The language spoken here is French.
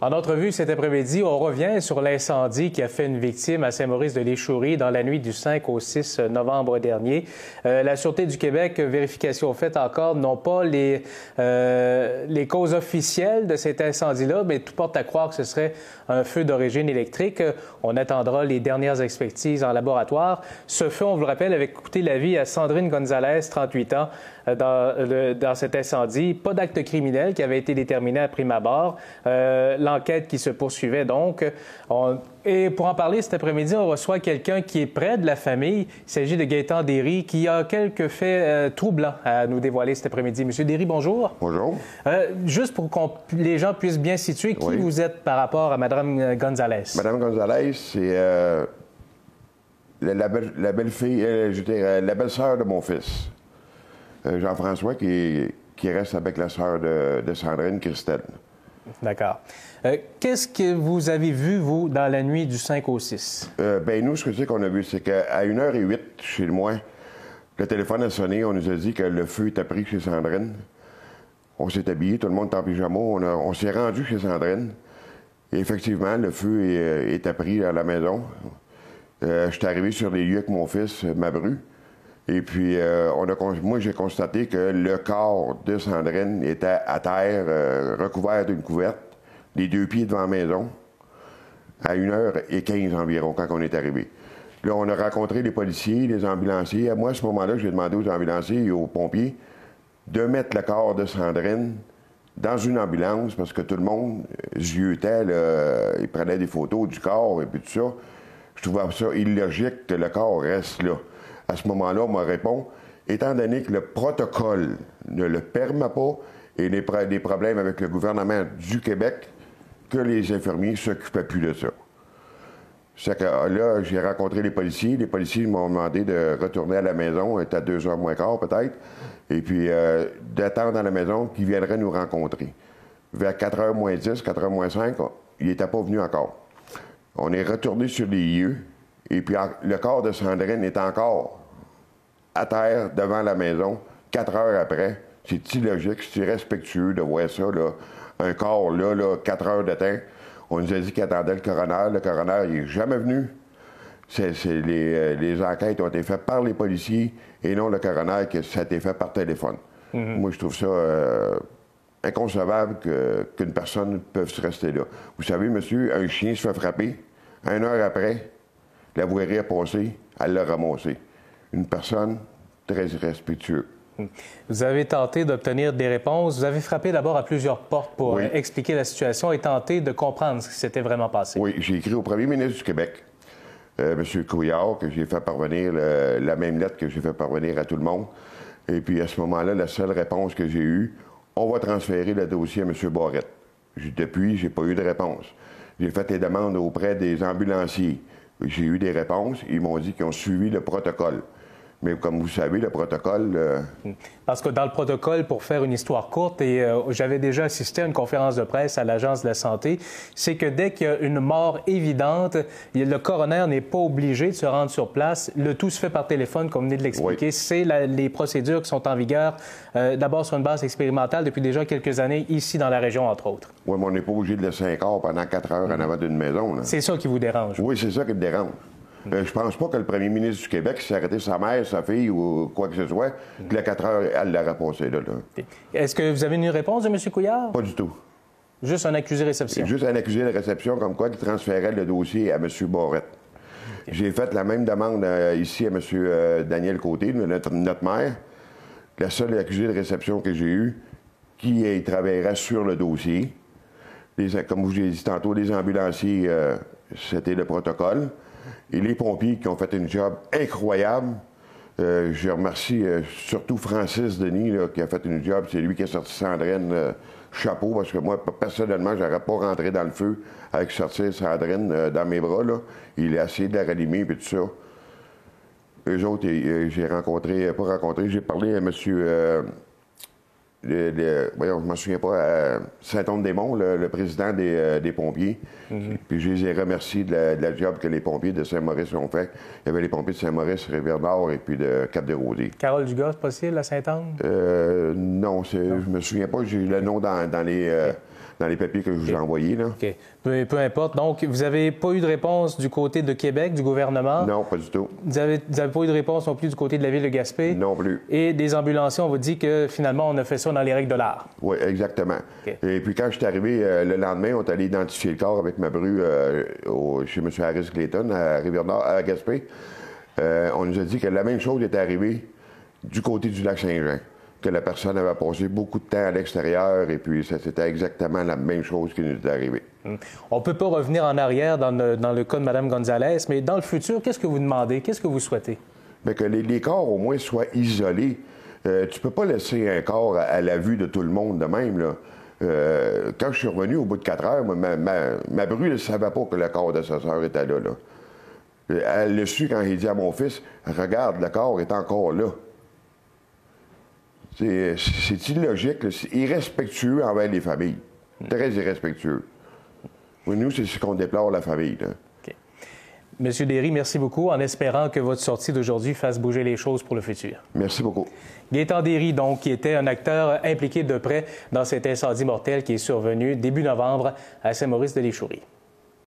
En entrevue cet après-midi, on revient sur l'incendie qui a fait une victime à Saint-Maurice-de-l'Échourie dans la nuit du 5 au 6 novembre dernier. Euh, la Sûreté du Québec, vérification faite encore, n'ont pas les, euh, les causes officielles de cet incendie-là, mais tout porte à croire que ce serait un feu d'origine électrique. On attendra les dernières expertises en laboratoire. Ce feu, on vous le rappelle, avait coûté la vie à Sandrine Gonzalez, 38 ans, euh, dans, dans cet incendie. Pas d'acte criminel qui avait été déterminé à prime abord. Euh, l'enquête qui se poursuivait donc. et pour en parler cet après-midi, on reçoit quelqu'un qui est près de la famille. Il s'agit de Gaëtan Derry, qui a quelques faits euh, troublants à nous dévoiler cet après-midi. Monsieur Derry, bonjour. Bonjour. Euh, juste pour que les gens puissent bien situer qui vous êtes par rapport à Mme Gonzalez. Mme Gonzalez, c'est la, belle-fille, je dirais, la belle-sœur de mon fils. Jean-François, qui, qui, reste avec la sœur de, de Sandrine, Christelle. D'accord. Euh, qu'est-ce que vous avez vu, vous, dans la nuit du 5 au 6? Euh, ben nous, ce que c'est qu'on a vu, c'est qu'à 1h08, chez moi, le téléphone a sonné. On nous a dit que le feu était pris chez Sandrine. On s'est habillé, tout le monde en pyjama. On, s'est rendu chez Sandrine. Et effectivement, le feu est, est pris à la maison. Euh, je suis arrivé sur les lieux avec mon fils, Mabru. Et puis, a, moi, j'ai constaté que le corps de Sandrine était à terre, recouvert d'une couverte les deux pieds devant la maison, à 1h15 environ, quand on est arrivé. Là, on a rencontré les policiers, les ambulanciers. Moi, à ce moment-là, j'ai demandé aux ambulanciers et aux pompiers de mettre le corps de Sandrine dans une ambulance parce que tout le monde ziotait, il prenait des photos du corps et puis tout ça. Je trouvais ça illogique que le corps reste là. À ce moment-là, on m'a répondu, étant donné que le protocole ne le permet pas et les, des problèmes avec le gouvernement du Québec, que les infirmiers ne s'occupaient plus de ça. C'est que ah, là, j'ai rencontré les policiers. Les policiers m'ont demandé de retourner à la maison, était à deux heures moins quart peut-être, et puis euh, d'attendre à la maison qu'ils viendraient nous rencontrer. Vers 4 h moins 10, 4 h moins 5, il n'était pas venu encore. On est retourné sur les lieux, et puis le corps de Sandrine est encore à terre devant la maison, quatre heures après. C'est illogique, c'est irrespectueux de voir ça, là un corps là, là, quatre heures de temps. On nous a dit qu'il attendait le coroner. Le coroner, il n'est jamais venu. Euh, les, enquêtes ont été faites par les policiers et non le coroner, que ça a été fait par téléphone. Mm-hmm. Moi, je trouve ça euh, inconcevable qu'une personne puisse rester là. Vous savez, monsieur, un chien se fait frapper. Une heure après, la voirie a passé, elle l'a ramassé. Une personne très irrespectueuse. Vous avez tenté d'obtenir des réponses. Vous avez frappé d'abord à plusieurs portes pour expliquer la situation et tenter de comprendre ce qui s'était vraiment passé. Oui, j'ai écrit au premier ministre du Québec, euh, M. Couillard, que j'ai fait parvenir la même lettre que j'ai fait parvenir à tout le monde. Et puis à ce moment-là, la seule réponse que j'ai eue, on va transférer le dossier à M. Barrette. Depuis, j'ai pas eu de réponse. J'ai fait des demandes auprès des ambulanciers. J'ai eu des réponses. Ils m'ont dit qu'ils ont suivi le protocole. Mais comme vous savez, le protocole... Euh, Parce que dans le protocole, pour faire une histoire courte, et euh, j'avais déjà assisté à une conférence de presse à l'Agence de la santé, c'est que dès qu'il y a une mort évidente, le coroner n'est pas obligé de se rendre sur place. Le tout se fait par téléphone, comme vous venez de l'expliquer. C'est les procédures qui sont en vigueur, euh, d'abord sur une base expérimentale depuis déjà quelques années, ici dans la région, entre autres. Oui, mais on n'est pas obligé de laisser un corps pendant quatre heures en avant d'une maison. C'est ça qui vous dérange? Oui, c'est ça qui me dérange. Euh, je pense pas que le premier ministre du Québec s'est arrêté sa mère, sa fille ou quoi que ce soit, que la 4 heures, elle l'aurait passé là. Est-ce que vous avez une réponse de M. Couillard? Pas du tout. Juste un accusé de réception? Juste un accusé de réception, comme quoi il transférait le dossier à M. Barrette. J'ai fait la même demande euh, ici à M. Euh, Daniel Côté, notre, maire. La seule accusée de réception que j'ai eue, qui travaillerait sur le dossier. comme vous l'ai dit tantôt, les ambulanciers, c'était le protocole. Et les pompiers qui ont fait un job incroyable. Euh, je remercie euh, surtout Francis Denis qui a fait un job. C'est lui qui a sorti Sandrine euh, chapeau parce que moi, personnellement, j'aurais pas rentré dans le feu avec sortir Sandrine dans mes bras. Il a essayé de la et tout ça. Eux autres, j'ai rencontré, pas rencontré, j'ai parlé à monsieur le, voyons, je ne me souviens pas, euh, Saint-Onde-des-Monts, le, président des, euh, pompiers. Mhm. Puis je les ai remerciés de la, job que les pompiers de Saint-Maurice ont fait. Il y avait les pompiers de Saint-Maurice, Rivière-Nord et puis de Cap-des-Rosiers. Carole Dugas, possible, à Saint-Onde? Euh, non, je me souviens pas. J'ai le nom dans, les, dans les papiers que je vous ai envoyés. Là. OK. Peu, peu importe. Donc, vous n'avez pas eu de réponse du côté de Québec, du gouvernement? Non, pas du tout. Vous n'avez pas eu de réponse non plus du côté de la ville de Gaspé? Non plus. Et des ambulanciers, on vous dit que finalement, on a fait ça dans les règles de l'art. Oui, exactement. Et puis quand je suis arrivé euh, le lendemain, on est allé identifier le corps avec ma bru euh, au- chez M. Harris Clayton à Rivière-Nord, à Gaspé. Euh, on nous a dit que la même chose était arrivée du côté du lac Saint-Jean, que la personne avait passé beaucoup de temps à l'extérieur et puis ça, c'était exactement la même chose qui nous est arrivée. On ne peut pas revenir en arrière dans le, dans le cas de Mme Gonzalez, mais dans le futur, qu'est-ce que vous demandez? Qu'est-ce que vous souhaitez? Mais que les, les corps au moins soient isolés. Euh, tu peux pas laisser un corps à, à la vue de tout le monde de même. Là. Euh, quand je suis revenu au bout de quatre heures, moi, ma, ma, ma bru ne savait pas que le corps de sa sœur était là, là. Euh, Elle l'a su quand il dit à mon fils Regarde, le corps est encore là. C'est c'est illogique, c'est irrespectueux envers les familles. Très irrespectueux. Nous, c'est ce qu'on déplore la famille. Là. OK. Monsieur Derry, merci beaucoup, en espérant que votre sortie d'aujourd'hui fasse bouger les choses pour le futur. Merci beaucoup. Gaétan Derry, donc, qui était un acteur impliqué de près dans cet incendie mortel qui est survenu début novembre à Saint-Maurice-de-l'Échourie.